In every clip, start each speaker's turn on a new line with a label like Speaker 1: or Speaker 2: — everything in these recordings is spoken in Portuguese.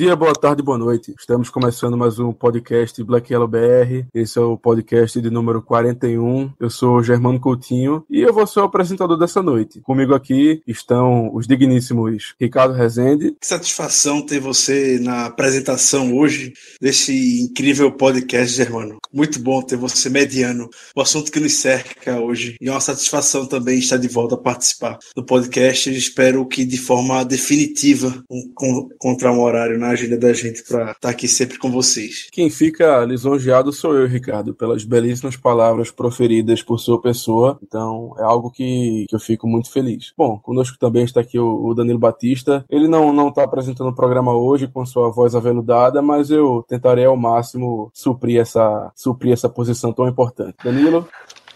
Speaker 1: dia, boa tarde, boa noite. Estamos começando mais um podcast Black Yellow BR. Esse é o podcast de número 41. Eu sou Germano Coutinho e eu vou ser o apresentador dessa noite. Comigo aqui estão os digníssimos Ricardo Rezende.
Speaker 2: Que satisfação ter você na apresentação hoje desse incrível podcast, Germano. Muito bom ter você mediano. O assunto que nos cerca hoje. E é uma satisfação também estar de volta a participar do podcast. Espero que de forma definitiva encontrar um horário na agenda da gente para estar aqui sempre com vocês.
Speaker 1: Quem fica lisonjeado sou eu, Ricardo, pelas belíssimas palavras proferidas por sua pessoa. Então é algo que, que eu fico muito feliz. Bom, conosco também está aqui o, o Danilo Batista. Ele não não está apresentando o programa hoje com sua voz aveludada, mas eu tentarei ao máximo suprir essa suprir essa posição tão importante. Danilo.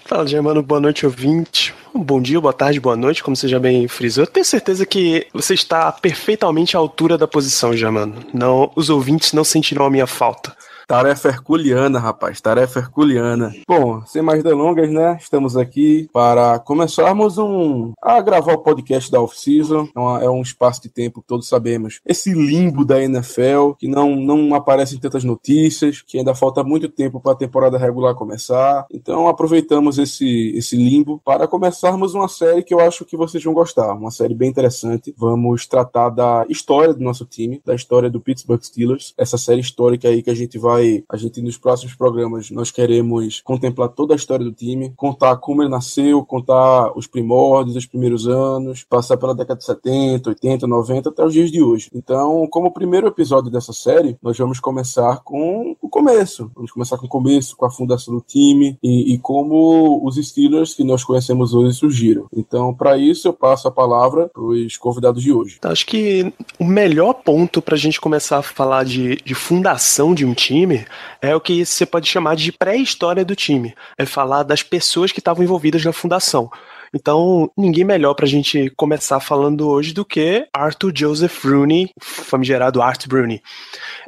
Speaker 3: Fala, Germano, boa noite, ouvinte. Bom dia, boa tarde, boa noite, como você já bem frisou. Eu tenho certeza que você está perfeitamente à altura da posição, Germano. Não, os ouvintes não sentirão a minha falta.
Speaker 1: Tarefa herculiana, rapaz, tarefa herculiana. Bom, sem mais delongas, né? Estamos aqui para começarmos um a gravar o podcast da off-season. É, é um espaço de tempo que todos sabemos. Esse limbo da NFL que não não aparecem tantas notícias, que ainda falta muito tempo para a temporada regular começar. Então aproveitamos esse esse limbo para começarmos uma série que eu acho que vocês vão gostar, uma série bem interessante. Vamos tratar da história do nosso time, da história do Pittsburgh Steelers, essa série histórica aí que a gente vai vai, a gente nos próximos programas, nós queremos contemplar toda a história do time, contar como ele nasceu, contar os primórdios, os primeiros anos, passar pela década de 70, 80, 90 até os dias de hoje. Então, como primeiro episódio dessa série, nós vamos começar com o começo. Vamos começar com o começo, com a fundação do time e, e como os Steelers que nós conhecemos hoje surgiram. Então, para isso, eu passo a palavra para os convidados de hoje.
Speaker 3: Então, acho que o melhor ponto para a gente começar a falar de, de fundação de um time time é o que você pode chamar de pré-história do time. É falar das pessoas que estavam envolvidas na fundação. Então, ninguém melhor pra gente começar falando hoje do que Arthur Joseph Rooney, famigerado Art Rooney.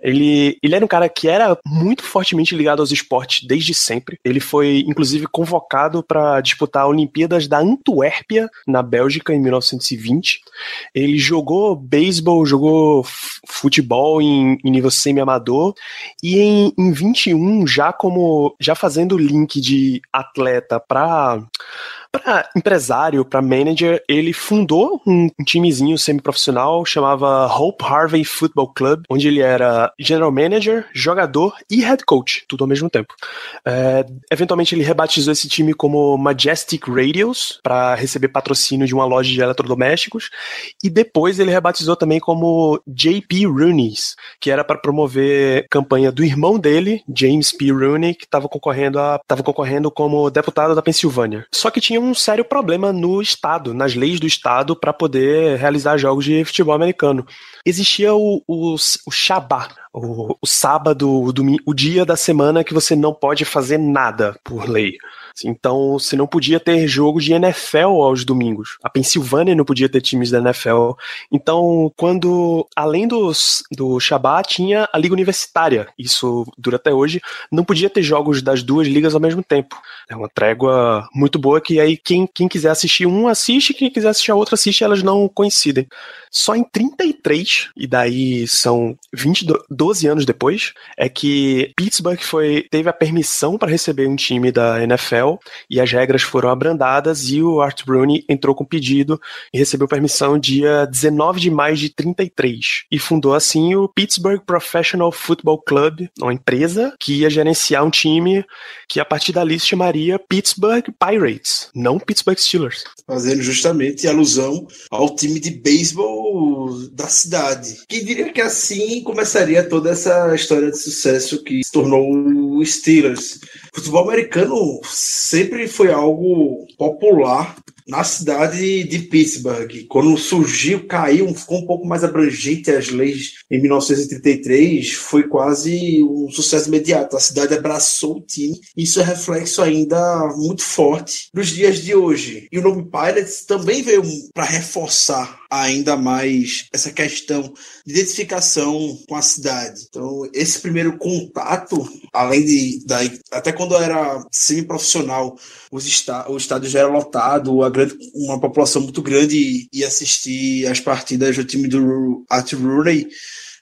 Speaker 3: Ele, ele era um cara que era muito fortemente ligado aos esportes desde sempre. Ele foi, inclusive, convocado para disputar Olimpíadas da Antuérpia, na Bélgica, em 1920. Ele jogou beisebol, jogou futebol em, em nível semi-amador. E em, em 21, já como já fazendo o link de atleta para para empresário, para manager, ele fundou um, timezinho semi-profissional chamava Hope Harvey Football Club, onde ele era general manager, jogador e head coach, tudo ao mesmo tempo. É, eventualmente ele rebatizou esse time como Majestic Radios para receber patrocínio de uma loja de eletrodomésticos e depois ele rebatizou também como JP Rooney's, que era para promover campanha do irmão dele, James P. Rooney, que estava concorrendo a, concorrendo como deputado da Pensilvânia. Só que tinha um sério problema no estado, nas leis do estado para poder realizar jogos de futebol americano. Existia o, o, o Shabbat, o, o sábado, o, domingo, o dia da semana que você não pode fazer nada por lei. Então, você não podia ter jogos de NFL aos domingos. A Pensilvânia não podia ter times da NFL. Então, quando, além dos, do Shabbat, tinha a Liga Universitária. Isso dura até hoje. Não podia ter jogos das duas ligas ao mesmo tempo. É uma trégua muito boa que aí quem, quem quiser assistir um assiste, quem quiser assistir a outra assiste, elas não coincidem. Só em 33, e daí são 20, 12 anos depois, é que Pittsburgh foi, teve a permissão para receber um time da NFL e as regras foram abrandadas e o Art Rooney entrou com pedido e recebeu permissão dia 19 de maio de 33 e fundou assim o Pittsburgh Professional Football Club, uma empresa que ia gerenciar um time que a partir dali se chamaria Pittsburgh Pirates, não Pittsburgh Steelers.
Speaker 2: Fazendo justamente alusão ao time de beisebol da cidade. Quem diria que assim começaria essa história de sucesso que se tornou o Steelers. O futebol americano sempre foi algo popular na cidade de Pittsburgh. Quando surgiu, caiu, ficou um pouco mais abrangente as leis em 1933, foi quase um sucesso imediato. A cidade abraçou o time. Isso é reflexo ainda muito forte nos dias de hoje. E o nome Pirates também veio para reforçar ainda mais essa questão de identificação com a cidade. Então, esse primeiro contato, além de da, até quando eu era semi-profissional, o estádio já era lotado, a grande, uma população muito grande ia assistir as partidas do time do Art Rooney.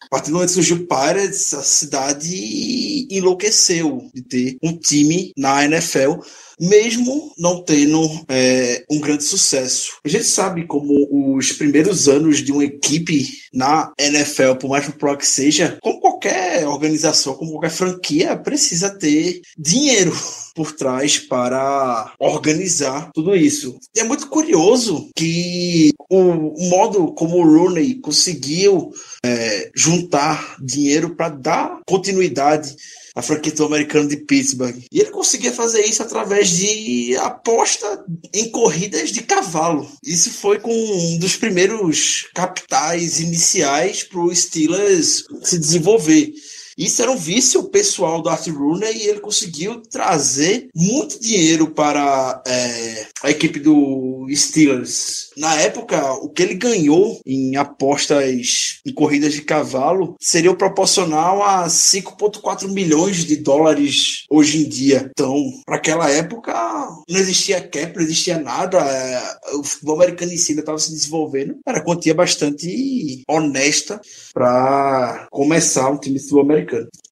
Speaker 2: A partir do momento que surgiu o Pirates, a cidade enlouqueceu de ter um time na NFL mesmo não tendo é, um grande sucesso. A gente sabe como os primeiros anos de uma equipe na NFL, por mais pro que seja, como qualquer organização, como qualquer franquia, precisa ter dinheiro por trás para organizar tudo isso. E é muito curioso que o modo como o Rooney conseguiu é, juntar dinheiro para dar continuidade a franquia do americano de Pittsburgh. E ele conseguia fazer isso através de aposta em corridas de cavalo. Isso foi com um dos primeiros capitais iniciais para o Steelers se desenvolver. Isso era um vício pessoal do Art Rooney e ele conseguiu trazer muito dinheiro para é, a equipe do Steelers. Na época, o que ele ganhou em apostas em corridas de cavalo seria proporcional a 5,4 milhões de dólares hoje em dia. Então, para aquela época, não existia cap, não existia nada. É, o futebol americano em si estava se desenvolvendo. Era quantia bastante honesta para começar um time de futebol americano.
Speaker 3: É,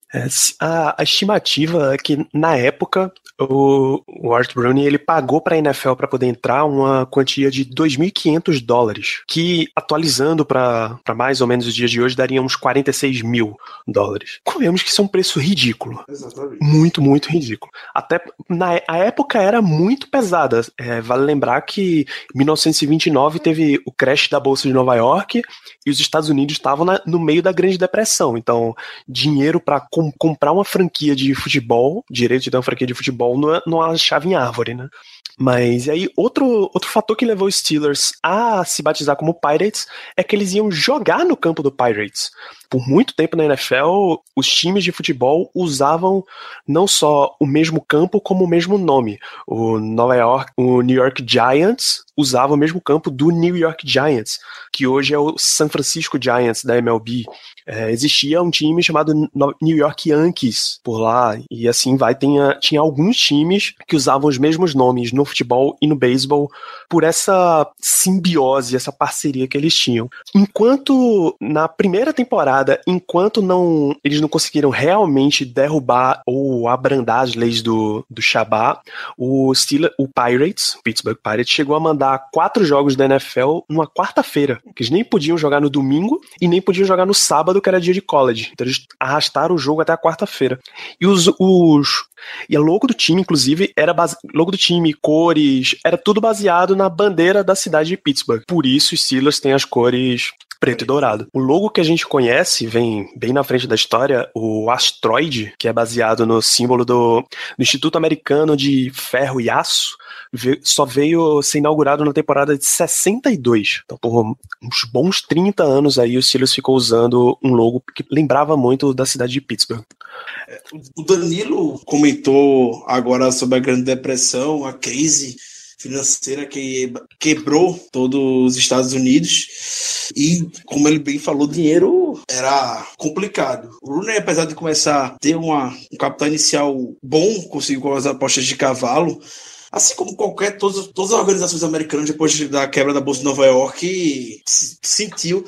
Speaker 3: a, a, estimativa é que, na época, o, o Art Browning ele pagou para a NFL para poder entrar uma quantia de 2.500 dólares, que, atualizando para mais ou menos os dias de hoje, daria uns 46 mil dólares. Comemos que isso é um preço ridículo. Exatamente. Muito, muito ridículo. Até na a época era muito pesada. É, vale lembrar que em 1929 teve o crash da Bolsa de Nova York e os Estados Unidos estavam no meio da Grande Depressão. Então, dinheiro para com, comprar uma franquia de futebol, direito de ter uma franquia de futebol, não, é, não achava em árvore, né? Mas aí, outro, outro fator que levou os Steelers a se batizar como Pirates é que eles iam jogar no campo do Pirates por muito tempo na NFL, os times de futebol usavam não só o mesmo campo, como o mesmo nome. O Nova York, o New York Giants usava o mesmo campo do New York Giants, que hoje é o San Francisco Giants da MLB. É, existia um time chamado New York Yankees por lá, e assim vai. Tinha, tinha alguns times que usavam os mesmos nomes no futebol e no beisebol por essa simbiose, essa parceria que eles tinham. Enquanto na primeira temporada enquanto não eles não conseguiram realmente derrubar ou abrandar as leis do, do Shabbat, o o Pirates, Pittsburgh Pirates, chegou a mandar quatro jogos da NFL numa quarta-feira, que eles nem podiam jogar no domingo e nem podiam jogar no sábado, que era dia de college. Então eles arrastaram o jogo até a quarta-feira. E os, os e a logo do time, inclusive, era base... logo do time, cores, era tudo baseado na bandeira da cidade de Pittsburgh. Por isso, os Steelers têm as cores preto e dourado. O logo que a gente conhece vem bem na frente da história, o asteroide, que é baseado no símbolo do, do Instituto Americano de Ferro e Aço, só veio ser inaugurado na temporada de 62. Então, por uns bons 30 anos aí, o Steelers ficou usando um logo que lembrava muito da cidade de Pittsburgh.
Speaker 2: É, o Danilo comentou agora sobre a Grande Depressão, a crise financeira que quebrou todos os Estados Unidos. E, como ele bem falou, dinheiro era complicado. O Rooney, apesar de começar a ter uma, um capital inicial bom, conseguiu com as apostas de cavalo, assim como qualquer, todas, todas as organizações americanas, depois da quebra da Bolsa de Nova York, se sentiu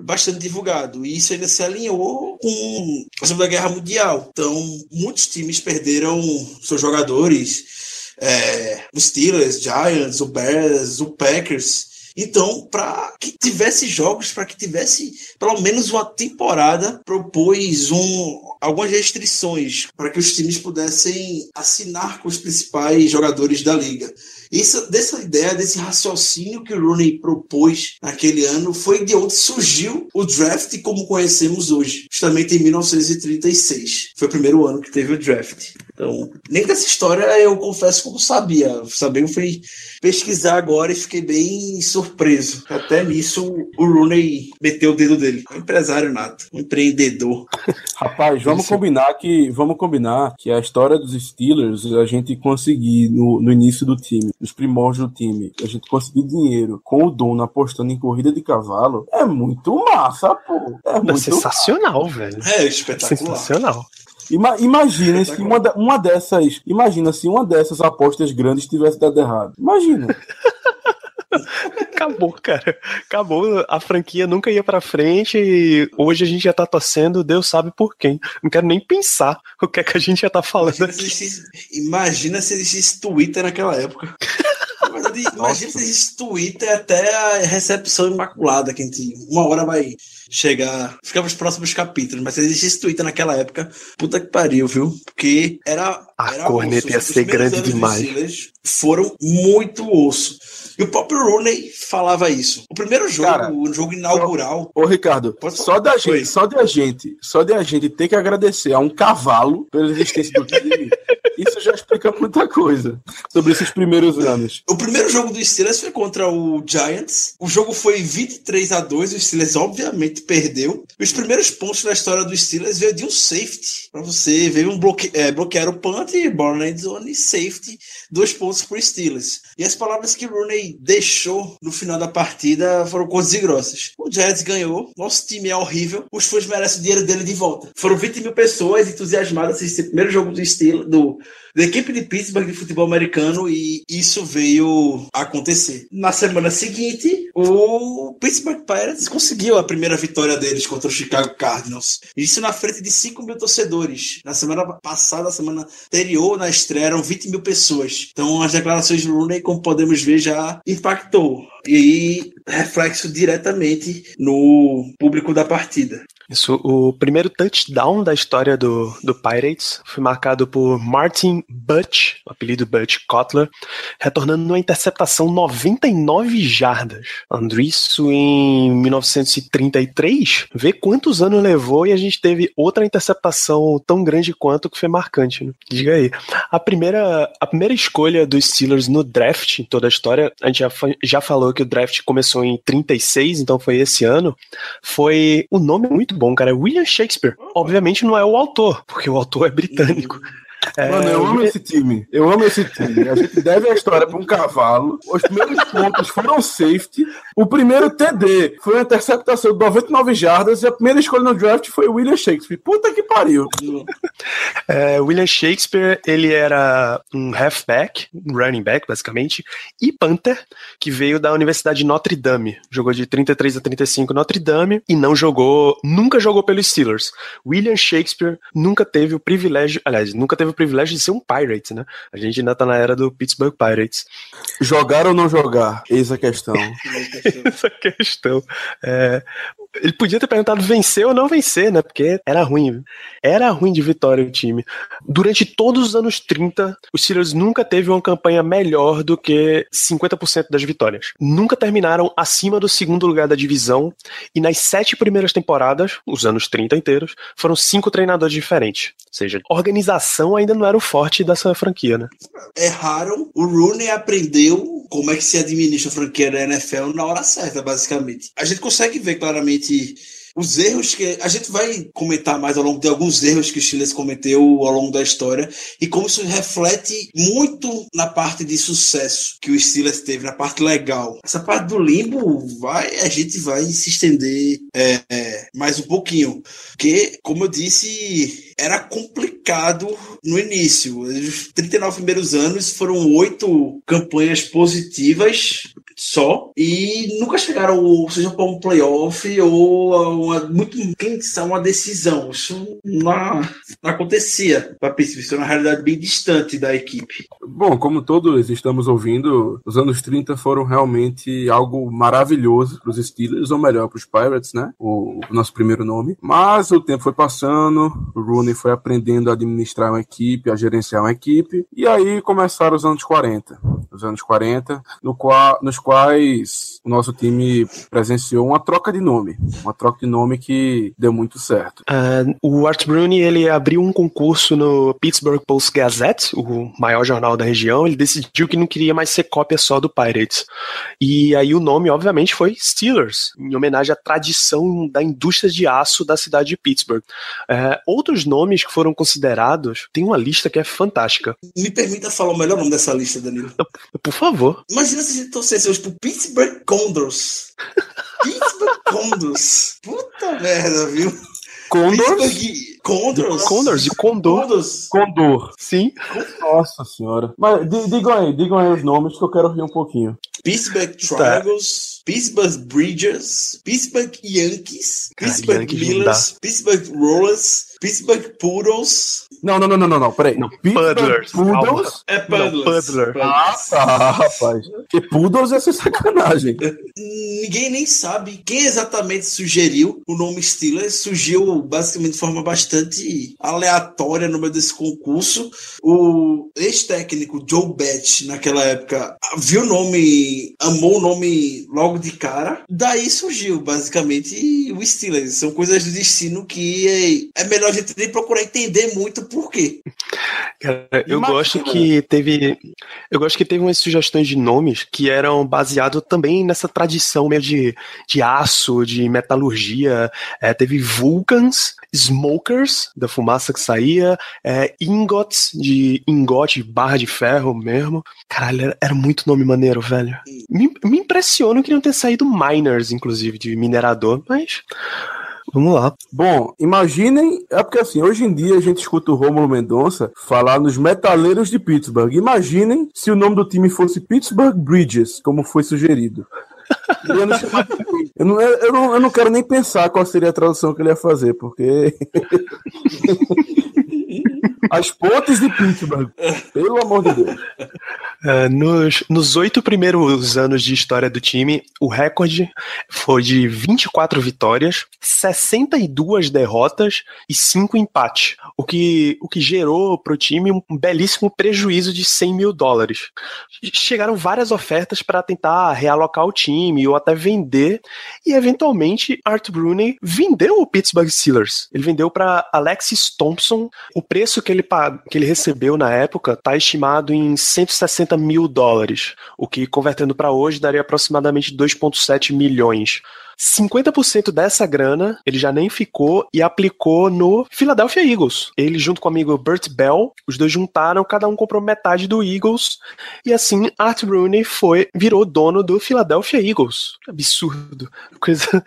Speaker 2: bastante divulgado. E isso ainda se alinhou com a Segunda Guerra Mundial. Então, muitos times perderam seus jogadores é, o Steelers, Giants, o Bears, o Packers. Então, para que tivesse jogos, para que tivesse pelo menos uma temporada, propôs um, algumas restrições para que os times pudessem assinar com os principais jogadores da liga. Isso, dessa ideia, desse raciocínio que o Rooney propôs naquele ano, foi de onde surgiu o draft como conhecemos hoje, justamente em 1936. Foi o primeiro ano que teve o draft. Então, nem dessa história eu confesso que eu não sabia. Sabia, eu fui pesquisar agora e fiquei bem surpreso. Até nisso o Rooney meteu o dedo dele. Um empresário nato, um empreendedor.
Speaker 1: Rapaz, vamos
Speaker 2: Isso.
Speaker 1: combinar que vamos combinar que a história dos Steelers a gente conseguir no, no início do time, nos primórdios do time, a gente conseguir dinheiro com o dono apostando em corrida de cavalo é muito massa, pô. É
Speaker 3: É
Speaker 1: muito
Speaker 3: sensacional, velho.
Speaker 2: É espetacular.
Speaker 3: Sensacional.
Speaker 1: Ima- imagina se uma, de- uma dessas, imagina se uma dessas apostas grandes tivesse dado errado. Imagina.
Speaker 3: Acabou, cara. Acabou. A franquia nunca ia pra frente e hoje a gente já tá torcendo, Deus sabe por quem. Não quero nem pensar o que é que a gente já tá falando
Speaker 2: Imagina se,
Speaker 3: aqui.
Speaker 2: existisse, imagina se existisse Twitter naquela época. Na verdade, Imagina se existisse Twitter até a recepção imaculada, que a gente uma hora vai chegar, ficar pros próximos capítulos, mas se existisse Twitter naquela época, puta que pariu, viu? Porque era.
Speaker 3: A
Speaker 2: era
Speaker 3: corneta
Speaker 2: osso.
Speaker 3: ia
Speaker 2: Os
Speaker 3: ser grande demais.
Speaker 2: Foram muito osso. E o próprio Rooney falava isso. O primeiro jogo,
Speaker 1: Cara,
Speaker 2: o jogo inaugural,
Speaker 1: Ô, Ricardo, só da gente, só de a gente, só de a gente ter que agradecer a um cavalo pela existência do time, isso já explica muita coisa sobre esses primeiros anos.
Speaker 2: O primeiro jogo do Steelers foi contra o Giants. O jogo foi 23 a 2 O Steelers, obviamente, perdeu. Os primeiros pontos da história do Steelers veio de um safety. Pra você ver um bloque... é, bloquear o punt, born end zone, safety. Dois pontos pro Steelers. E as palavras que Rooney deixou no final da partida foram coisas e grossas. O Giants ganhou. Nosso time é horrível. Os fãs merecem o dinheiro dele de volta. Foram 20 mil pessoas entusiasmadas assistir o primeiro jogo do Steelers, do da equipe de Pittsburgh de futebol americano e isso veio acontecer. Na semana seguinte, o Pittsburgh Pirates conseguiu a primeira vitória deles contra o Chicago Cardinals. Isso na frente de 5 mil torcedores. Na semana passada, na semana anterior, na estreia, eram 20 mil pessoas. Então, as declarações de Rooney, como podemos ver, já impactou. E reflexo diretamente no público da partida.
Speaker 3: Isso, o primeiro touchdown da história do, do Pirates foi marcado por Martin Butch, o apelido Butch Kotler, retornando numa interceptação 99 jardas. Andrew, isso em 1933. Vê quantos anos levou e a gente teve outra interceptação tão grande quanto que foi marcante. Né? Diga aí. A primeira, a primeira escolha dos Steelers no draft, em toda a história, a gente já, já falou que o draft começou em 36, então foi esse ano. Foi. O nome muito bom, cara. é William Shakespeare. Obviamente não é o autor, porque o autor é britânico. É,
Speaker 1: Mano, eu amo esse time. Eu amo esse time. A gente deve a história para um cavalo. Os primeiros pontos foram safety. O primeiro TD foi uma interceptação de 99 jardas. E a primeira escolha no draft foi o William Shakespeare. Puta que pariu.
Speaker 3: É, William Shakespeare, ele era um halfback, um running back, basicamente, e punter, que veio da Universidade de Notre Dame. Jogou de 33 a 35 Notre Dame e não jogou, nunca jogou pelos Steelers. William Shakespeare nunca teve o privilégio, aliás, nunca teve o privilégio de ser um Pirate, né? A gente ainda tá na era do Pittsburgh Pirates.
Speaker 1: Jogar ou não jogar? Eis a questão.
Speaker 3: Essa questão. É, ele podia ter perguntado vencer ou não vencer, né? Porque era ruim. Era ruim de vitória o time. Durante todos os anos 30, os Steelers nunca teve uma campanha melhor do que 50% das vitórias. Nunca terminaram acima do segundo lugar da divisão. E nas sete primeiras temporadas, os anos 30 inteiros, foram cinco treinadores diferentes. Ou seja, organização ainda não era o forte dessa franquia, né?
Speaker 2: erraram. O Rooney aprendeu como é que se administra a franquia da NFL na hora certa, basicamente. A gente consegue ver claramente City. Os erros que. A gente vai comentar mais ao longo de alguns erros que o Steelers cometeu ao longo da história e como isso reflete muito na parte de sucesso que o Steelers teve, na parte legal. Essa parte do limbo, vai, a gente vai se estender é, é, mais um pouquinho. Porque, como eu disse, era complicado no início. Os 39 primeiros anos foram oito campanhas positivas só e nunca chegaram, seja, para um playoff ou a uma, muito, sabe, uma decisão. Isso não, não acontecia para Pittsburgh. Isso é uma realidade bem distante da equipe.
Speaker 1: Bom, como todos estamos ouvindo, os anos 30 foram realmente algo maravilhoso para os Steelers, ou melhor, para os Pirates, né? O, o nosso primeiro nome. Mas o tempo foi passando, o Rooney foi aprendendo a administrar uma equipe, a gerenciar uma equipe, e aí começaram os anos 40. Os anos 40, no nos quais o nosso time presenciou uma troca de nome. Uma troca de nome que deu muito certo.
Speaker 3: Uh, o Art Bruni ele abriu um concurso no Pittsburgh Post Gazette, o maior jornal da região. Ele decidiu que não queria mais ser cópia só do Pirates. E aí o nome, obviamente, foi Steelers, em homenagem à tradição da indústria de aço da cidade de Pittsburgh. Uh, outros nomes que foram considerados, tem uma lista que é fantástica.
Speaker 2: Me permita falar o melhor nome dessa lista, Danilo.
Speaker 3: Por favor.
Speaker 2: Imagina se a gente torcesse hoje pro Pittsburgh Condors. Pittsburgh Condors. Puta merda, viu?
Speaker 1: Condors?
Speaker 2: Condors?
Speaker 3: Condors e Condor.
Speaker 2: Condors.
Speaker 1: Condor.
Speaker 3: Sim.
Speaker 1: Nossa senhora. Mas di- digam aí, digam aí os nomes que eu quero rir um pouquinho.
Speaker 2: Pittsburgh Triangles, Pittsburgh Bridgers, Pittsburgh Yankees,
Speaker 3: Cara,
Speaker 2: Pittsburgh
Speaker 3: Yankees não
Speaker 2: Millers, Pittsburgh Rollers, Pittsburgh Poodles.
Speaker 1: Não, não, não, não, não, não, peraí.
Speaker 3: Não, Puddlers.
Speaker 1: Poodles?
Speaker 2: É
Speaker 3: Não, Puddler.
Speaker 1: Ah, tá, rapaz. Porque Poodles ia ser sacanagem.
Speaker 2: Ninguém nem sabe quem exatamente sugeriu o nome Steelers. Surgiu basicamente de forma bastante aleatória no meio desse concurso. O ex-técnico Joe Betts, naquela época, viu o nome, amou o nome logo de cara. Daí surgiu basicamente o Steelers. São coisas do destino que é, é melhor a gente nem procurar entender muito por quê.
Speaker 3: Cara, eu
Speaker 1: Imagina.
Speaker 3: gosto que teve. Eu gosto que teve umas sugestões de nomes que eram baseados também nessa tradição meio de, de aço, de metalurgia. É, teve Vulcans, Smokers, da fumaça que saía, é, Ingots, de ingote, barra de ferro mesmo. Caralho, era, era muito nome maneiro, velho. Me, me impressiona que não ter saído Miners, inclusive, de minerador, mas. Vamos lá.
Speaker 1: Bom, imaginem, é porque assim, hoje em dia a gente escuta o Rômulo Mendonça falar nos metaleiros de Pittsburgh. Imaginem se o nome do time fosse Pittsburgh Bridges, como foi sugerido. Chamar de- Eu não, eu, não, eu não quero nem pensar qual seria a tradução que ele ia fazer, porque. As pontes de Pittsburgh. Pelo amor de Deus.
Speaker 3: É, nos, nos oito primeiros anos de história do time, o recorde foi de 24 vitórias, 62 derrotas e 5 empates, o que, o que gerou para o time um belíssimo prejuízo de 100 mil dólares. Chegaram várias ofertas para tentar realocar o time ou até vender, e eventualmente Art Bruney vendeu o Pittsburgh Steelers. Ele vendeu para Alexis Thompson. O preço que ele, que ele recebeu na época está estimado em 160 mil dólares, o que convertendo para hoje daria aproximadamente 2,7 milhões. 50% dessa grana ele já nem ficou e aplicou no Philadelphia Eagles. Ele, junto com o amigo Burt Bell, os dois juntaram, cada um comprou metade do Eagles, e assim Art Rooney foi, virou dono do Philadelphia Eagles. Absurdo. Coisa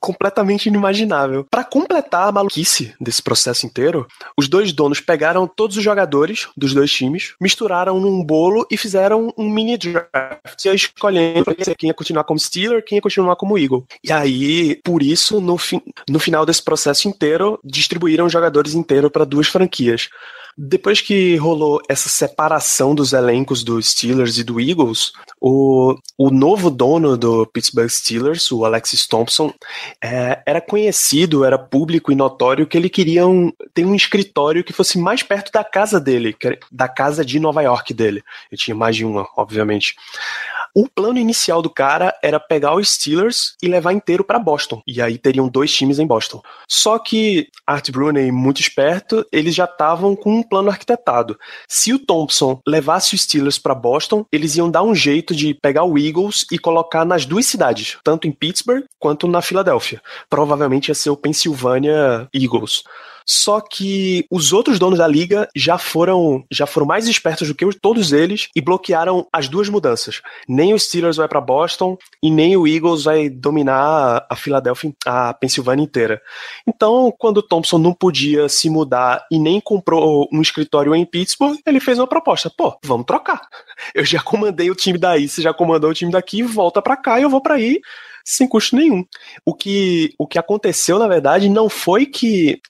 Speaker 3: completamente inimaginável. Para completar a maluquice desse processo inteiro, os dois donos pegaram todos os jogadores dos dois times, misturaram num bolo e fizeram um mini draft, escolhendo quem ia continuar como Steeler, quem ia continuar como Eagle. E aí, por isso, no, fi no final desse processo inteiro, distribuíram jogadores inteiros para duas franquias. Depois que rolou essa separação dos elencos dos Steelers e do Eagles, o, o novo dono do Pittsburgh Steelers, o Alexis Thompson, é, era conhecido, era público e notório que ele queria um, ter um escritório que fosse mais perto da casa dele, da casa de Nova York dele. Ele tinha mais de uma, obviamente. O plano inicial do cara era pegar os Steelers e levar inteiro para Boston. E aí teriam dois times em Boston. Só que Art Bruney, muito esperto, eles já estavam com um plano arquitetado. Se o Thompson levasse os Steelers para Boston, eles iam dar um jeito de pegar o Eagles e colocar nas duas cidades, tanto em Pittsburgh quanto na Filadélfia. Provavelmente ia ser o Pennsylvania Eagles. Só que os outros donos da liga já foram já foram mais espertos do que os- todos eles e bloquearam as duas mudanças. Nem o Steelers vai para Boston e nem o Eagles vai dominar a Filadélfia, a Pensilvânia inteira. Então, quando o Thompson não podia se mudar e nem comprou um escritório em Pittsburgh, ele fez uma proposta. Pô, vamos trocar. Eu já comandei o time daí, você já comandou o time daqui, volta pra cá e eu vou pra aí. Sem custo nenhum. O que, o que aconteceu, na verdade, não foi que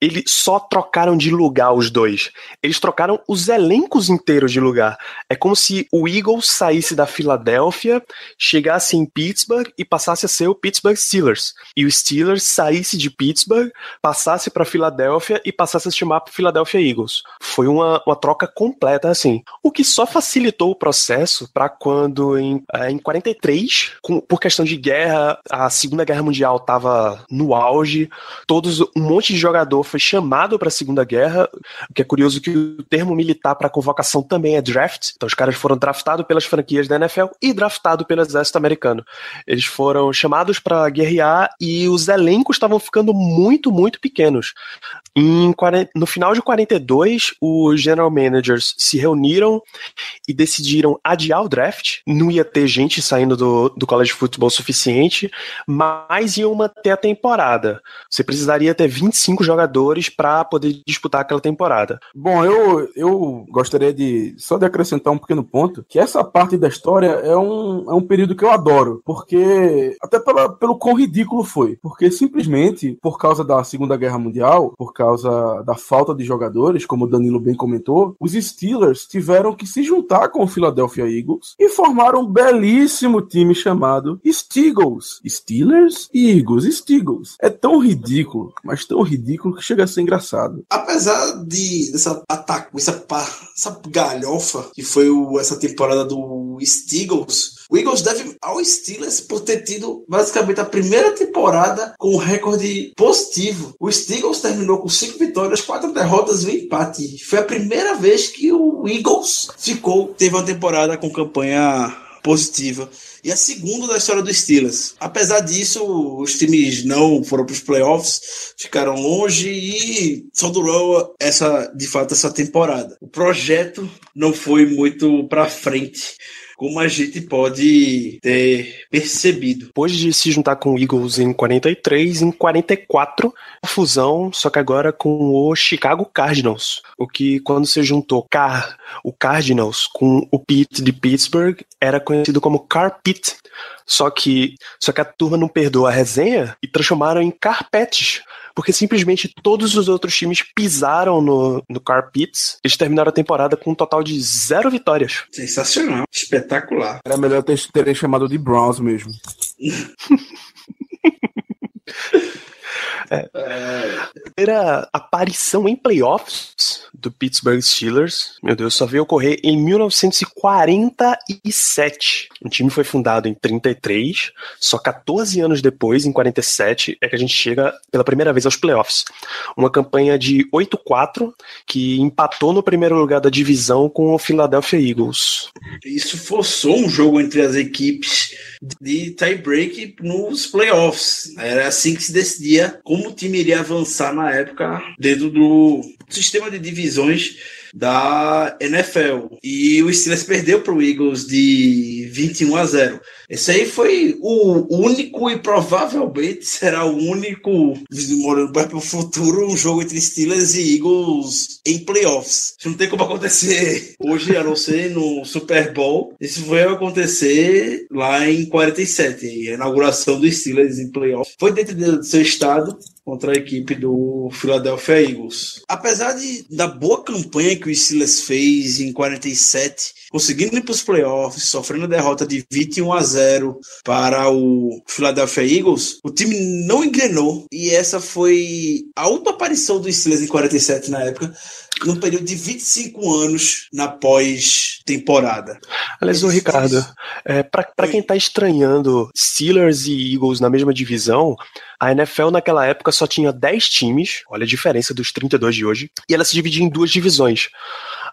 Speaker 3: eles só trocaram de lugar os dois. Eles trocaram os elencos inteiros de lugar. É como se o Eagles saísse da Filadélfia, chegasse em Pittsburgh e passasse a ser o Pittsburgh Steelers. E o Steelers saísse de Pittsburgh, passasse para Filadélfia e passasse a se chamar Philadelphia Eagles. Foi uma, uma troca completa assim. O que só facilitou o processo para quando em, é, em 43, com, por questão de guerra, a Segunda Guerra Mundial estava no auge, todos um monte de jogador foi chamado para a Segunda Guerra, o que é curioso que o termo militar para convocação também é draft. Então os caras foram draftados pelas franquias da NFL e draftados pelo exército americano. Eles foram chamados para guerrear e os elencos estavam ficando muito, muito pequenos. Em, no final de 42, os general managers se reuniram e decidiram adiar o draft. Não ia ter gente saindo do, do college football suficiente, mas iam manter a temporada. Você precisaria ter 25 jogadores para poder disputar aquela temporada.
Speaker 1: Bom, eu, eu gostaria de só de acrescentar um pequeno ponto, que essa parte da história é um, é um período que eu adoro, porque até pela, pelo quão ridículo foi, porque simplesmente por causa da Segunda Guerra Mundial, por causa da falta de jogadores, como o Danilo bem comentou, os Steelers tiveram que se juntar com o Philadelphia Eagles e formaram um belíssimo time chamado Steagles. Steelers e Eagles, Steagles. É tão ridículo, mas tão ridículo que chega a ser engraçado.
Speaker 2: Apesar de dessa ataque, essa, essa galhofa que foi o, essa temporada do Steagles, o Eagles deve ao Steelers por ter tido basicamente a primeira temporada com um recorde positivo. O Steelers terminou com cinco vitórias, quatro derrotas e um empate. Foi a primeira vez que o Eagles ficou, teve uma temporada com campanha positiva. E a segunda da história dos Steelers. Apesar disso, os times não foram para os playoffs, ficaram longe e só durou essa, de fato, essa temporada. O projeto não foi muito para frente como a gente pode ter percebido.
Speaker 3: Depois de se juntar com o Eagles em 43, em 44, a fusão, só que agora com o Chicago Cardinals. O que, quando se juntou Car, o Cardinals com o Pete de Pittsburgh, era conhecido como Car Pit. Só que, só que a turma não perdoou a resenha e transformaram em Carpets porque simplesmente todos os outros times pisaram no, no Car Pits. Eles terminaram a temporada com um total de zero vitórias.
Speaker 2: Sensacional, espetacular.
Speaker 1: Era melhor ter, terem chamado de Browns mesmo.
Speaker 3: É. A primeira aparição em playoffs do Pittsburgh Steelers, meu Deus, só veio ocorrer em 1947. O time foi fundado em 33, só 14 anos depois, em 47, é que a gente chega pela primeira vez aos playoffs. Uma campanha de 8-4 que empatou no primeiro lugar da divisão com o Philadelphia Eagles.
Speaker 2: Isso forçou um jogo entre as equipes de tie-break nos playoffs. Era assim que se decidia como o time iria avançar na época dentro do sistema de divisões da NFL. E o Steelers perdeu para o Eagles de 21 a 0. Esse aí foi o único e provavelmente será o único, morando para o futuro, um jogo entre Steelers e Eagles em playoffs. Isso não tem como acontecer hoje, a não ser no Super Bowl. Isso vai acontecer lá em 47, a inauguração do Steelers em playoffs. Foi dentro do seu estado, contra a equipe do Philadelphia Eagles. Apesar de, da boa campanha que o Steelers fez em 47, conseguindo ir para os playoffs, sofrendo derrota de 21 a 0 para o Philadelphia Eagles, o time não engrenou e essa foi a última aparição do Steelers em 47 na época, num período de 25 anos na pós-temporada.
Speaker 3: Aliás, o Ricardo, é, para quem está estranhando Steelers e Eagles na mesma divisão, a NFL naquela época só tinha 10 times, olha a diferença dos 32 de hoje, e ela se dividia em duas divisões.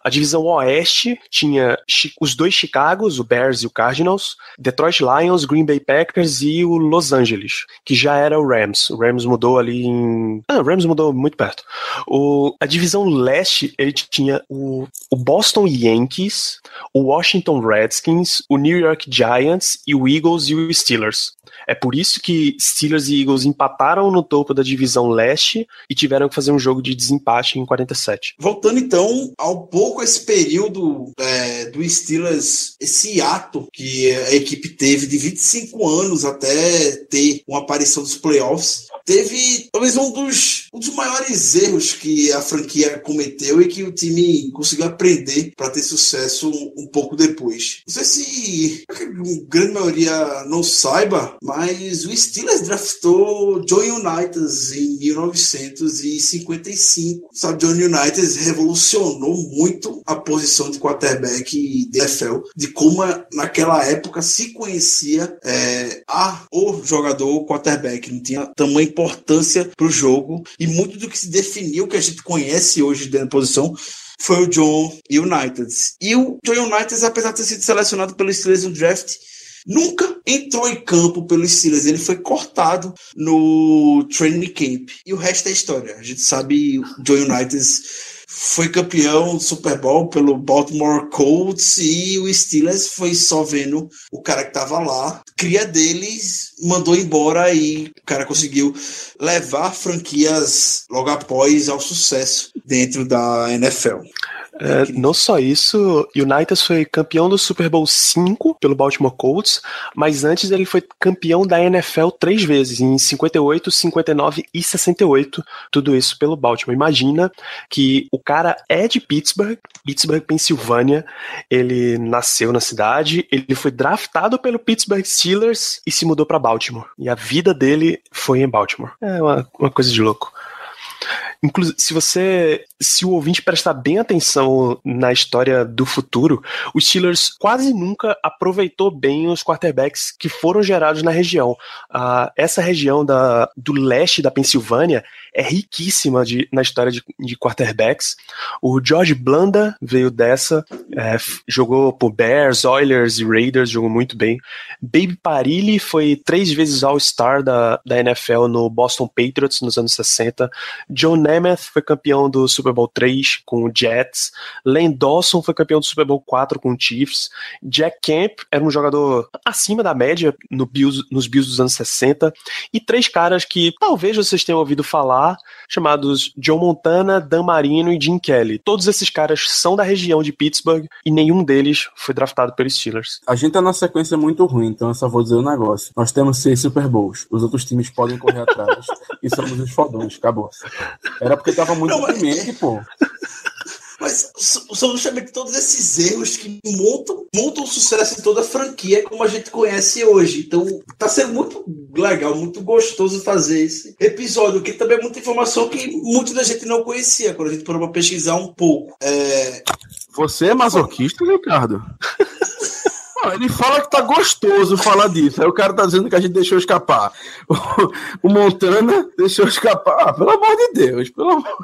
Speaker 3: A divisão Oeste tinha os dois Chicagos, o Bears e o Cardinals, Detroit Lions, Green Bay Packers e o Los Angeles, que já era o Rams. O Rams mudou ali em. Ah, o Rams mudou muito perto. O... A divisão Leste, ele tinha o, o Boston Yankees, o Washington Redskins, o New York Giants e o Eagles e o Steelers. É por isso que Steelers e Eagles empataram no topo da divisão leste e tiveram que fazer um jogo de desempate em 47.
Speaker 2: Voltando então ao pouco pouco esse período é, do Steelers, esse ato que a equipe teve de 25 anos até ter uma aparição dos playoffs, teve talvez um dos, um dos maiores erros que a franquia cometeu e que o time conseguiu aprender para ter sucesso um, pouco depois. Não sei se a grande maioria não saiba, mas o Steelers draftou John United em 1955. Sabe, John United revolucionou muito a posição de quarterback da NFL, de como naquela época se conhecia é, a o jogador quarterback, não tinha tamanho importância para o jogo e muito do que se definiu, que a gente conhece hoje dentro da posição, foi o John United. E o John United, apesar de ter sido selecionado pelo Steelers no draft, nunca entrou em campo pelo Steelers. Ele foi cortado no training camp. E o resto é história. A gente sabe o John United foi campeão do Super Bowl pelo Baltimore Colts e o Steelers foi só vendo o cara que tava lá. Cria deles, mandou embora e o cara conseguiu levar franquias logo após ao sucesso dentro da NFL.
Speaker 3: É, não só isso, United foi campeão do Super Bowl 5 pelo Baltimore Colts, mas antes ele foi campeão da NFL três vezes, em 58, 59 e 68, tudo isso pelo Baltimore. Imagina que o cara é de Pittsburgh, Pittsburgh, Pensilvânia, ele nasceu na cidade, ele foi draftado pelo Pittsburgh Steelers e se mudou para Baltimore. E a vida dele foi em Baltimore. É uma, uma coisa de louco. Inclusive, se você, se o ouvinte prestar bem atenção na história do futuro, os Steelers quase nunca aproveitou bem os quarterbacks que foram gerados na região. Uh, essa região da, do leste da Pensilvânia é riquíssima de, na história de, de quarterbacks. O George Blanda veio dessa, é, jogou por Bears, Oilers e Raiders, jogou muito bem. Baby Parilli foi três vezes All-Star da, da NFL no Boston Patriots nos anos 60. John Nemeth foi campeão do Super Bowl 3 com o Jets. Len Dawson foi campeão do Super Bowl 4 com o Chiefs. Jack Camp era um jogador acima da média no Bills, nos Bills dos anos 60. E três caras que talvez vocês tenham ouvido falar chamados John Montana, Dan Marino e Jim Kelly. Todos esses caras são da região de Pittsburgh e nenhum deles foi draftado pelos Steelers.
Speaker 1: A gente tá na sequência muito ruim, então eu só vou dizer um negócio. Nós temos seis Super Bowls. Os outros times podem correr atrás e somos os fodões. Acabou. Era porque tava muito Não, mas... pô.
Speaker 2: Mas são justamente todos esses erros que montam, montam o sucesso em toda a franquia como a gente conhece hoje. Então tá sendo muito legal, muito gostoso fazer esse episódio, que também é muita informação que muita da gente não conhecia, quando a gente parou pra pesquisar um pouco. É...
Speaker 1: Você é masoquista, Ricardo? ele fala que tá gostoso falar disso. Aí o cara tá dizendo que a gente deixou escapar. O, Montana deixou escapar. Ah, pelo amor de Deus, pelo amor.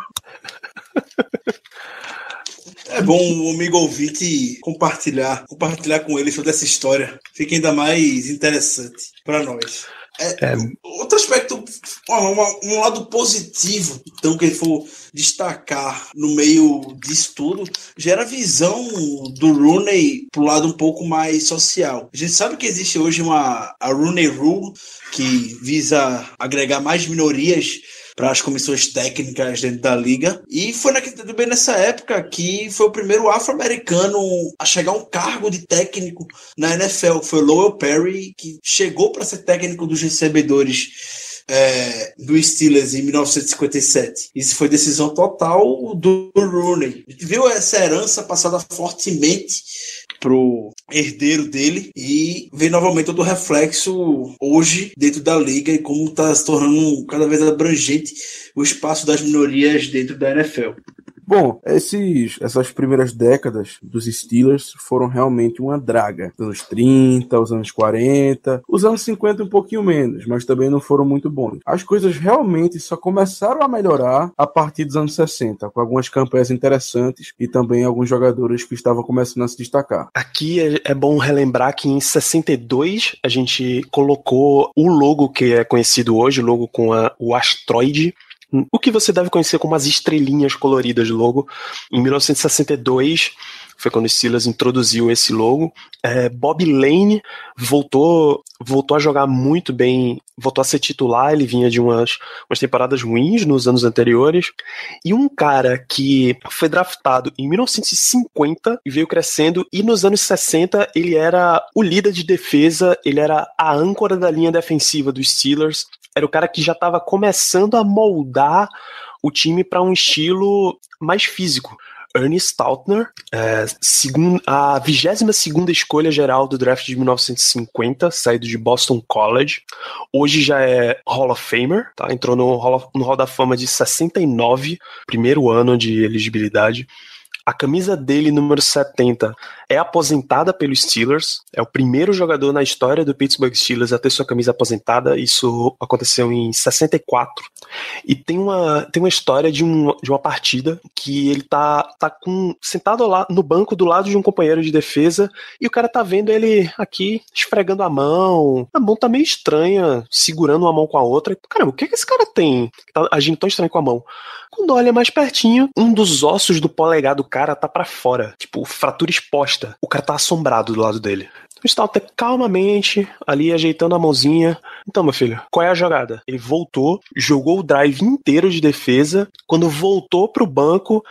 Speaker 2: É bom o amigo ouvinte compartilhar, compartilhar com ele sobre essa história. Fica ainda mais interessante para nós. É, é. Outro aspecto, um, lado positivo, então, que ele for destacar no meio disso tudo, gera a visão do Rooney pro lado um pouco mais social. A gente sabe que existe hoje uma a Rooney Rule, que visa agregar mais minorias para as comissões técnicas dentro da liga. E foi também nessa época que foi o primeiro afro-americano a chegar a um cargo de técnico na NFL. Foi Lowell Perry, que chegou para ser técnico dos recebedores é, do Steelers em 1957. Isso foi decisão total do Rooney. Viu essa herança passada fortemente pro herdeiro dele e ver novamente todo o reflexo hoje dentro da liga e como está se tornando cada vez abrangente o espaço das minorias dentro da NFL.
Speaker 1: Bom, esses, essas primeiras décadas dos Steelers foram realmente uma draga. Os anos 30, os anos 40, os anos 50 um pouquinho menos, mas também não foram muito bons. As coisas realmente só começaram a melhorar a partir dos anos 60, com algumas campanhas interessantes e também alguns jogadores que estavam começando a se destacar.
Speaker 3: Aqui é, é bom relembrar que em 62 a gente colocou o logo que é conhecido hoje, o logo com a, o asteroide o que você deve conhecer como as estrelinhas coloridas do logo. Em 1962 foi quando o Steelers introduziu esse logo. É, Bob Lane voltou, voltou a jogar muito bem, voltou a ser titular, ele vinha de umas, umas temporadas ruins nos anos anteriores. E um cara que foi draftado em 1950 e veio crescendo, e nos anos 60 ele era o líder de defesa, ele era a âncora da linha defensiva dos Steelers, era o cara que já estava começando a moldar o time para um estilo mais físico. Ernie Stautner, é, segun, a 22 escolha geral do draft de 1950, saído de Boston College. Hoje já é Hall of Famer, tá? entrou no Hall, no Hall da Fama de 69, primeiro ano de elegibilidade. A camisa dele, número 70, é aposentada pelos Steelers. É o primeiro jogador na história do Pittsburgh Steelers a ter sua camisa aposentada. Isso aconteceu em 64. E tem uma, tem uma história de, um, de uma partida que ele tá, tá com, sentado lá no banco do lado de um companheiro de defesa e o cara tá vendo ele aqui esfregando a mão. A mão tá meio estranha, segurando uma mão com a outra. Caramba, o que, que esse cara tem? Tá agindo tão estranho com a mão. Quando olha mais pertinho, um dos ossos do polegar do cara tá para fora, tipo, fratura exposta. O cara tá assombrado do lado dele. O Stalter calmamente, ali ajeitando a mãozinha. Então, meu filho, qual é a jogada? Ele voltou, jogou o drive inteiro de defesa. Quando voltou pro banco,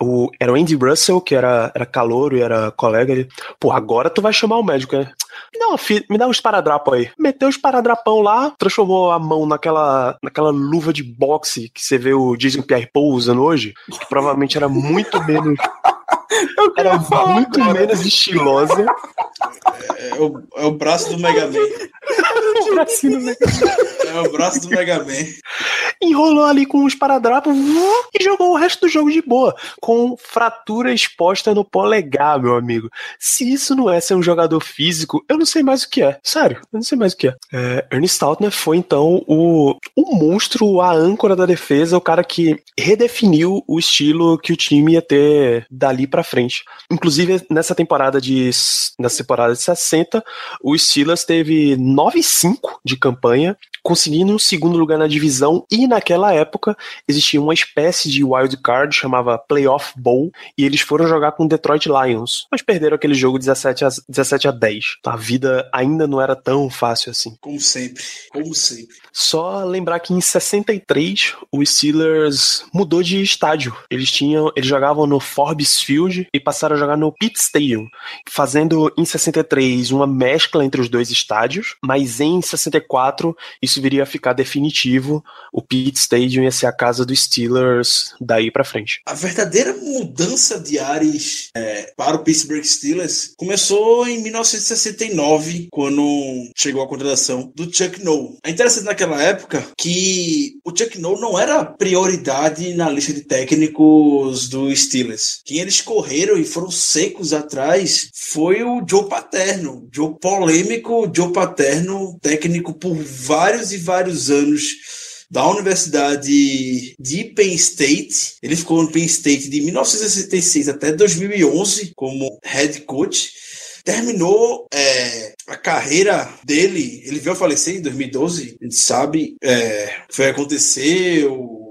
Speaker 3: o, era o Andy Russell, que era, era calouro e era colega. Ele, pô, agora tu vai chamar o médico, né? Me dá, uma, me dá um esparadrapo aí. Meteu o esparadrapão lá, transformou a mão naquela, naquela luva de boxe que você vê o Jason Pierre Paul usando hoje, que provavelmente era muito menos. Era falar, muito cara. menos estilosa.
Speaker 2: É, é, o, é o braço do Mega Man.
Speaker 3: o bracinho do Mega Man.
Speaker 2: É o braço do Mega Man.
Speaker 3: Enrolou ali com os paradrapos e jogou o resto do jogo de boa, com fratura exposta no polegar, meu amigo. Se isso não é ser um jogador físico, eu não sei mais o que é. Sério, eu não sei mais o que é. é Ernie Stautner foi então o, o monstro, a âncora da defesa, o cara que redefiniu o estilo que o time ia ter dali para frente. Inclusive, nessa temporada de nessa temporada de 60, o Steelers teve 9-5 de campanha, conseguindo um segundo lugar na divisão e naquela época existia uma espécie de wild card chamava Playoff Bowl e eles foram jogar com o Detroit Lions, mas perderam aquele jogo 17 a, 17 a 10. A vida ainda não era tão fácil assim.
Speaker 2: Como sempre, como sempre.
Speaker 3: Só lembrar que em 63 o Steelers mudou de estádio. Eles tinham, eles jogavam no Forbes Field e passaram a jogar no Pitt Stadium, fazendo em 63 uma mescla entre os dois estádios, mas em 64 isso viria a ficar definitivo. O Pitt Stadium ia ser a casa dos Steelers daí para frente.
Speaker 2: A verdadeira mudança de ares é, para o Pittsburgh Steelers começou em 1969, quando chegou a contratação do Chuck Noll. É interessante naquela época que o Chuck Noll não era prioridade na lista de técnicos do Steelers. Quem eles correram e foram secos atrás foi o Joe Paterno. Joe polêmico, Joe Paterno, técnico por vários e vários anos da Universidade de Penn State. Ele ficou no Penn State de 1966 até 2011 como head coach terminou é, a carreira dele, ele veio a falecer em 2012, a gente sabe, é, foi acontecer,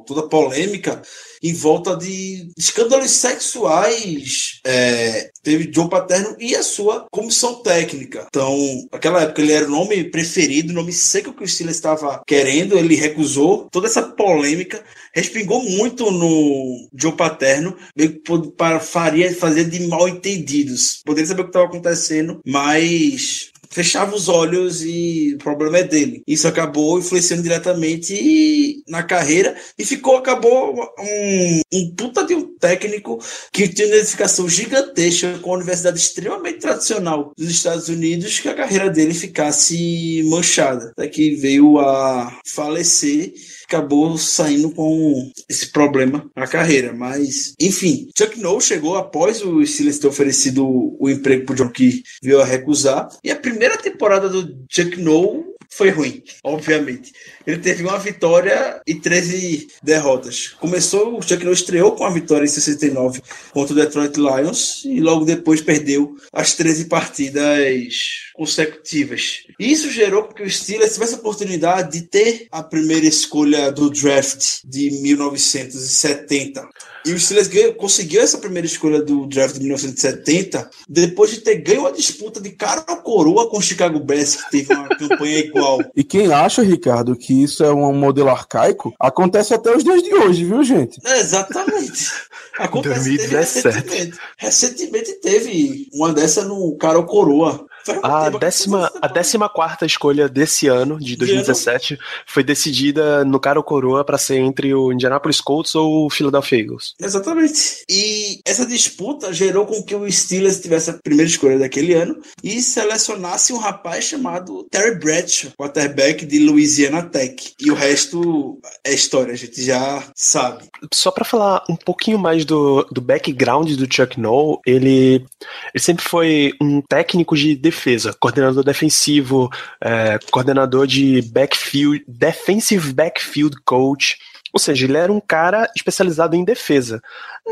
Speaker 2: toda polêmica em volta de escândalos sexuais. É, teve Joe Paterno e a sua comissão técnica. Então, naquela época ele era o nome preferido, o nome seco que o Steelers estava querendo, ele recusou. Toda essa polêmica respingou muito no Joe Paterno, meio que para faria fazer de mal entendidos. Poderia saber o que estava acontecendo, mas fechava os olhos e o problema é dele. Isso acabou influenciando diretamente na carreira e ficou, acabou um, um puta de um técnico que tinha uma identificação gigantesca com a universidade extremamente tradicional dos Estados Unidos que a carreira dele ficasse manchada. Até que veio a falecer acabou saindo com esse problema na carreira. Mas, enfim, Chuck Noll chegou após o Steelers ter oferecido o emprego pro John que veio a recusar. E a primeira temporada do Chuck Noll foi ruim, obviamente. Ele teve uma vitória e 13 derrotas. Começou, o Chuck Norris estreou com a vitória em 69 contra o Detroit Lions e logo depois perdeu as 13 partidas consecutivas. Isso gerou que o Steelers tivesse a oportunidade de ter a primeira escolha do draft de 1970. E o Steelers ganhou, conseguiu essa primeira escolha do draft de 1970 depois de ter ganho a disputa de cara ou coroa com o Chicago Bears, que teve uma campanha igual.
Speaker 1: E quem acha, Ricardo, que isso é um modelo arcaico, acontece até os dias de hoje, viu, gente?
Speaker 2: É, exatamente. Acontece, teve
Speaker 3: 2017.
Speaker 2: recentemente. Recentemente teve uma dessa no cara ou coroa. Muito
Speaker 3: A décima, a décima quarta escolha desse ano, de 2017, foi decidida no cara ou coroa para ser entre o Indianapolis Colts ou o Philadelphia Eagles.
Speaker 2: Exatamente. E essa disputa gerou com que o Steelers tivesse a primeira escolha daquele ano e selecionasse um rapaz chamado Terry Bradshaw, quarterback de Louisiana Tech. E o resto é história, a gente já sabe.
Speaker 3: Só para falar um pouquinho mais do, do background do Chuck Noll, ele, ele sempre foi um técnico de defesa, coordenador defensivo, é, coordenador de backfield, defensive backfield coach. Ou seja, ele era um cara especializado em defesa.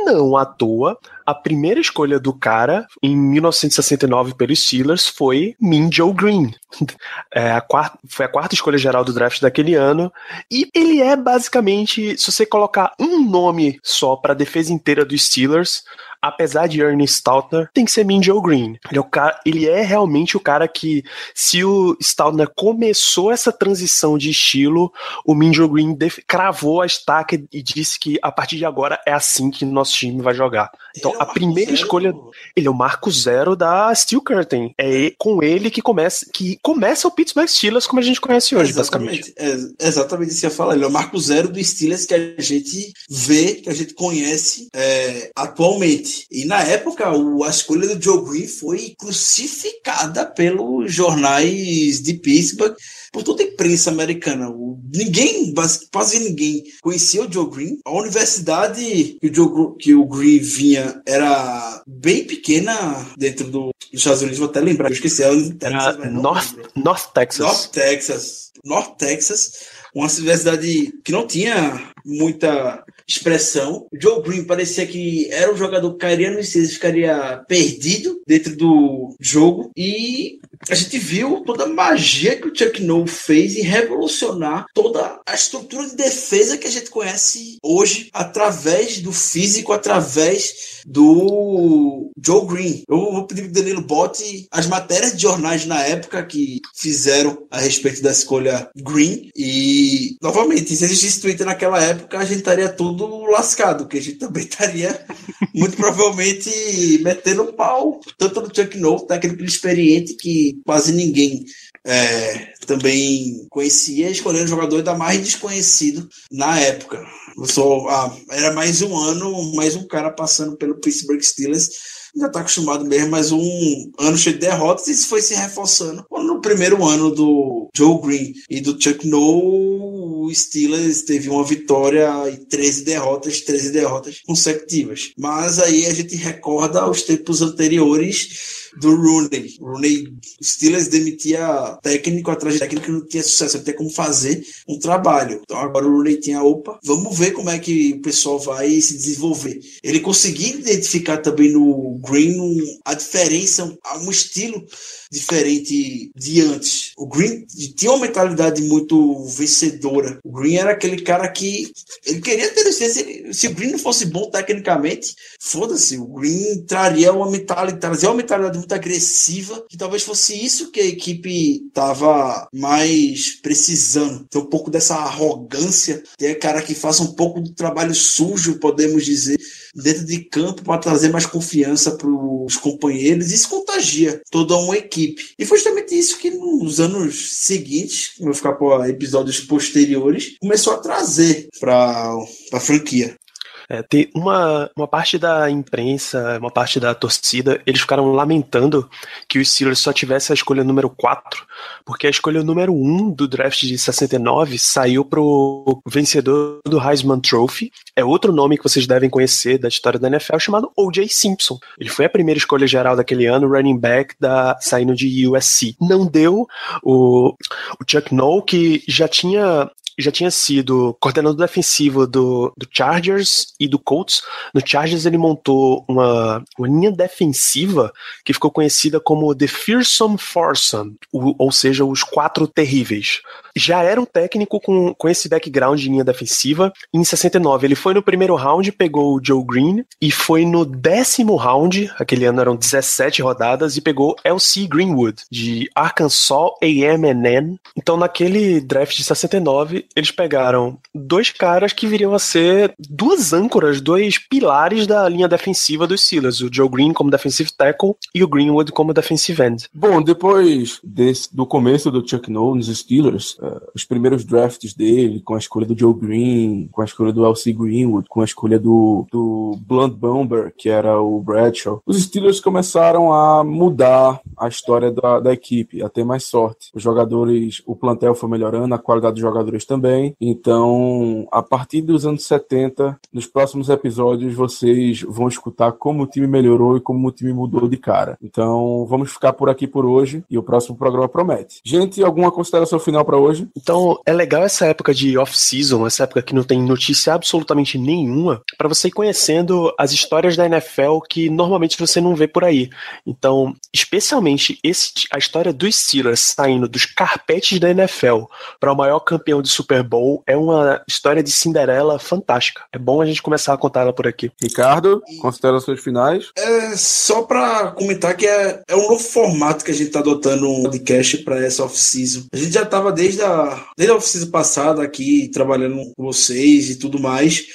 Speaker 3: Não à toa, a primeira escolha do cara em 1969 pelos Steelers foi Min Joe Green. É, a quarta, foi a quarta escolha geral do draft daquele ano. E ele é basicamente, se você colocar um nome só para a defesa inteira dos Steelers, apesar de Ernie Stautner, tem que ser Min Joe Green. Ele é, cara, ele é realmente o cara que, se o Stautner começou essa transição de estilo, o Min Joe Green cravou a estaca e disse que a partir de agora é assim que nosso time vai jogar. Então,
Speaker 2: é
Speaker 3: a primeira
Speaker 2: zero.
Speaker 3: escolha ele é o marco zero da Steel Curtain. É com ele que começa, que começa o Pittsburgh Steelers como a gente conhece hoje, basicamente.
Speaker 2: Exatamente. É, exatamente isso que eu ia falar. Ele é o marco zero do Steelers que a gente vê, que a gente conhece é, atualmente. E na época, o- a escolha do Joe Green foi crucificada pelos jornais de Pittsburgh, por toda a imprensa americana. Ninguém, quase ninguém, conhecia o Joe Green. A universidade que o, Joe, que o Green vinha era bem pequena dentro do, dos Estados Unidos, vou até lembrar, eu esqueci. Era, em Texas,
Speaker 3: North. North Texas.
Speaker 2: North Texas. North Texas, uma universidade que não tinha muita expressão. O Joe Green parecia que era um jogador que cairia no Steelers, ficaria perdido dentro do jogo. E a gente viu toda a magia que o Chuck Noll fez em revolucionar toda a estrutura de defesa que a gente conhece hoje através do físico, através do Joe Green. Eu vou pedir pro Danilo bote as matérias de jornais na época que fizeram a respeito da escolha Green. E, novamente, se existisse Twitter naquela época, a gente estaria tudo lascado, que a gente também estaria muito provavelmente metendo pau, tanto no Chuck Noll, técnico experiente que quase ninguém é, também conhecia, escolhendo um jogador ainda mais desconhecido na época. Sou, ah, era mais um ano, mais um cara passando pelo Pittsburgh Steelers. Já tá acostumado mesmo, mas um ano cheio de derrotas, e isso foi se reforçando. No primeiro ano do Joe Green e do Chuck Noll, o Steelers teve uma vitória e 13 derrotas, 13 derrotas consecutivas. Mas aí a gente recorda aos tempos anteriores do Rooney. O Rooney, Steelers demitia técnico atrás de técnico que não tinha sucesso, não tinha como fazer um trabalho. Então agora o Rooney tinha, opa, vamos ver como é que o pessoal vai se desenvolver. Ele conseguia identificar também no Green a diferença, um estilo diferente de antes. O Green tinha uma mentalidade muito vencedora. O Green era aquele cara que ele queria ter se, se o Green não fosse bom tecnicamente, foda-se, o Green traria uma mentalidade, trazia uma mentalidade muito agressiva, que talvez fosse isso que a equipe tava mais precisando. Ter um pouco dessa arrogância, ter cara que faça um pouco do trabalho sujo, podemos dizer, dentro de campo para trazer mais confiança para os companheiros. Isso contagia toda uma equipe. E foi justamente isso que nos anos seguintes, eu ficar para episódios posteriores, começou a trazer para a franquia.
Speaker 3: É, tem uma, uma parte da imprensa, uma parte da torcida, eles ficaram lamentando que o Steelers só tivesse a escolha número 4, porque a escolha número 1 do draft de 69 saiu pro vencedor do Heisman Trophy. É outro nome que vocês devem conhecer da história da NFL, chamado O.J. Simpson. Ele foi a primeira escolha geral daquele ano, running back da, saindo de USC. Não deu o, o Chuck Noll, que já tinha já tinha sido coordenador defensivo do, do Chargers e do Colts. No Chargers ele montou uma, uma linha defensiva que ficou conhecida como The Fearsome Foursome, ou seja, os quatro terríveis. Já era um técnico com, com esse background de linha defensiva. Em 69 ele foi no primeiro round, pegou o Joe Green e foi no décimo round, aquele ano eram 17 rodadas, e pegou LC Greenwood, de Arkansas A&M. Então naquele draft de 69 eles pegaram dois caras que viriam a ser duas âncoras, dois pilares da linha defensiva dos Steelers, o Joe Green como defensive tackle e o Greenwood como defensive end.
Speaker 1: Bom, depois desse, do começo do Chuck Noll nos Steelers, uh, os primeiros drafts dele, com a escolha do Joe Green, com a escolha do L.C. Greenwood, com a escolha do, do Blunt Bomber, que era o Bradshaw, os Steelers começaram a mudar a história da, da equipe, a ter mais sorte. Os jogadores, o plantel foi melhorando, a qualidade dos jogadores também. Então, a partir dos anos 70, nos próximos episódios, vocês vão escutar como o time melhorou e como o time mudou de cara. Então, vamos ficar por aqui por hoje e o próximo programa promete. Gente, alguma consideração final para hoje?
Speaker 3: Então, é legal essa época de off-season, essa época que não tem notícia absolutamente nenhuma, para você ir conhecendo as histórias da NFL que normalmente você não vê por aí. Então, especialmente esse, a história dos Steelers saindo dos carpetes da NFL para o maior campeão de Super Bowl é uma história de Cinderela fantástica. É bom a gente começar a contar ela por aqui.
Speaker 1: Ricardo, considerações finais?
Speaker 2: É só para comentar que é, é um novo formato que a gente está adotando um podcast para essa off-season. A gente já estava desde a, desde a off-season passada aqui trabalhando com vocês e tudo mais.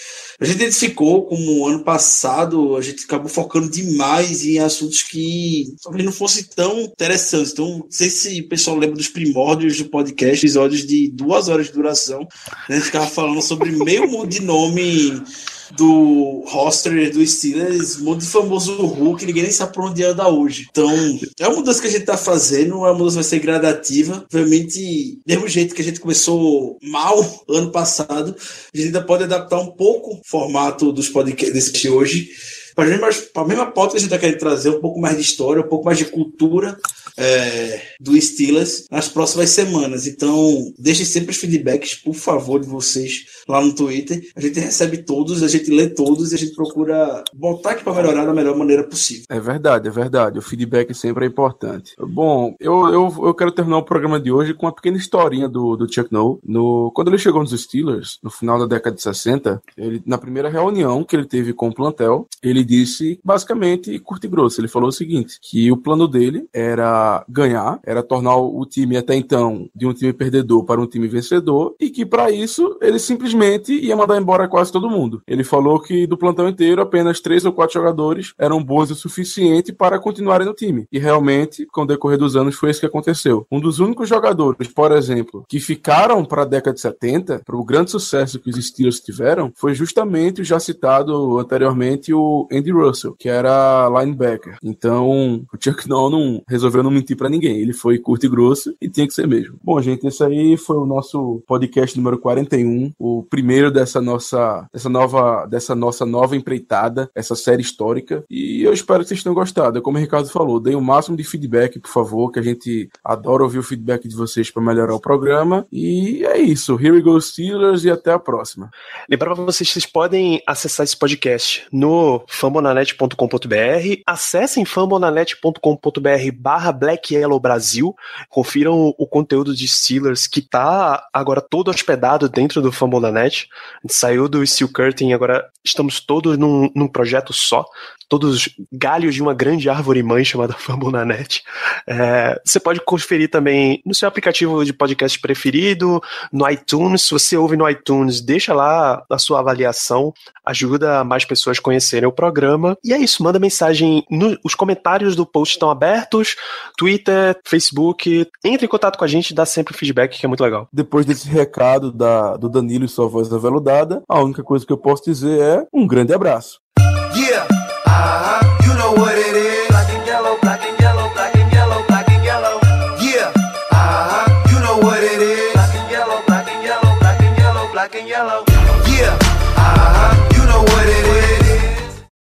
Speaker 2: A gente identificou como ano passado a gente acabou focando demais em assuntos que talvez não fossem tão interessantes. Então, não sei se o pessoal lembra dos primórdios do podcast, episódios de duas horas de duração. Né? A gente ficava falando sobre meio mundo de nome do roster do Steelers, muito famoso Hulk, ninguém nem sabe por onde anda hoje. Então, é uma mudança que a gente tá fazendo, a mudança vai ser gradativa. Obviamente, mesmo jeito que a gente começou mal ano passado, a gente ainda pode adaptar um pouco o formato dos podcasts de hoje para a mesma pauta que a gente está querendo trazer, um pouco mais de história, um pouco mais de cultura é, do Steelers nas próximas semanas. Então, deixem sempre os feedbacks, por favor, de vocês lá no Twitter. A gente recebe todos, a gente lê todos e a gente procura botar aqui para melhorar da melhor maneira possível.
Speaker 1: É verdade, é verdade. O feedback sempre é importante. Bom, eu, eu, eu quero terminar o programa de hoje com uma pequena historinha do, do Chuck Noll. No, quando ele chegou nos Steelers, no final da década de 60, ele, na primeira reunião que ele teve com o plantel, ele disse basicamente curto e grosso. Ele falou o seguinte: que o plano dele era ganhar, era tornar o time até então de um time perdedor para um time vencedor, e que para isso ele simplesmente ia mandar embora quase todo mundo. Ele falou que do plantão inteiro apenas três ou quatro jogadores eram bons o suficiente para continuarem no time. E realmente, com o decorrer dos anos, foi isso que aconteceu. Um dos únicos jogadores, por exemplo, que ficaram para a década de 70, para o grande sucesso que os Steelers tiveram, foi justamente o já citado anteriormente o Andy Russell, que era linebacker. Então, o Chuck não resolveu não mentir para ninguém. Ele foi curto e grosso e tinha que ser mesmo. Bom, gente, esse aí foi o nosso podcast número 41, o primeiro dessa nossa, dessa nova, dessa nossa nova empreitada, essa série histórica. E eu espero que vocês tenham gostado. Como o Ricardo falou, deem o máximo de feedback, por favor, que a gente adora ouvir o feedback de vocês para melhorar o programa. E é isso. Here we go, Steelers, e até a próxima.
Speaker 3: Lembrar para vocês vocês podem acessar esse podcast no fambonanet.com.br. Acessem fambonanet.com.br barra Black Yellow Brasil. Confiram o conteúdo de Steelers que tá agora todo hospedado dentro do Fambonanet. A gente saiu do Steel Curtain, agora estamos todos num, num projeto só todos os galhos de uma grande árvore mãe chamada Fambonanet. É, você pode conferir também no seu aplicativo de podcast preferido, no iTunes. Se você ouve no iTunes, deixa lá a sua avaliação, ajuda mais pessoas a conhecerem o programa. E é isso, manda mensagem. No, os comentários do post estão abertos, Twitter, Facebook. Entre em contato com a gente, dá sempre feedback, que é muito legal.
Speaker 1: Depois desse recado da, do Danilo sua voz aveludada, a única coisa que eu posso dizer é um grande abraço.
Speaker 4: Yeah, yellow. Yeah, uh-huh, you know what it is.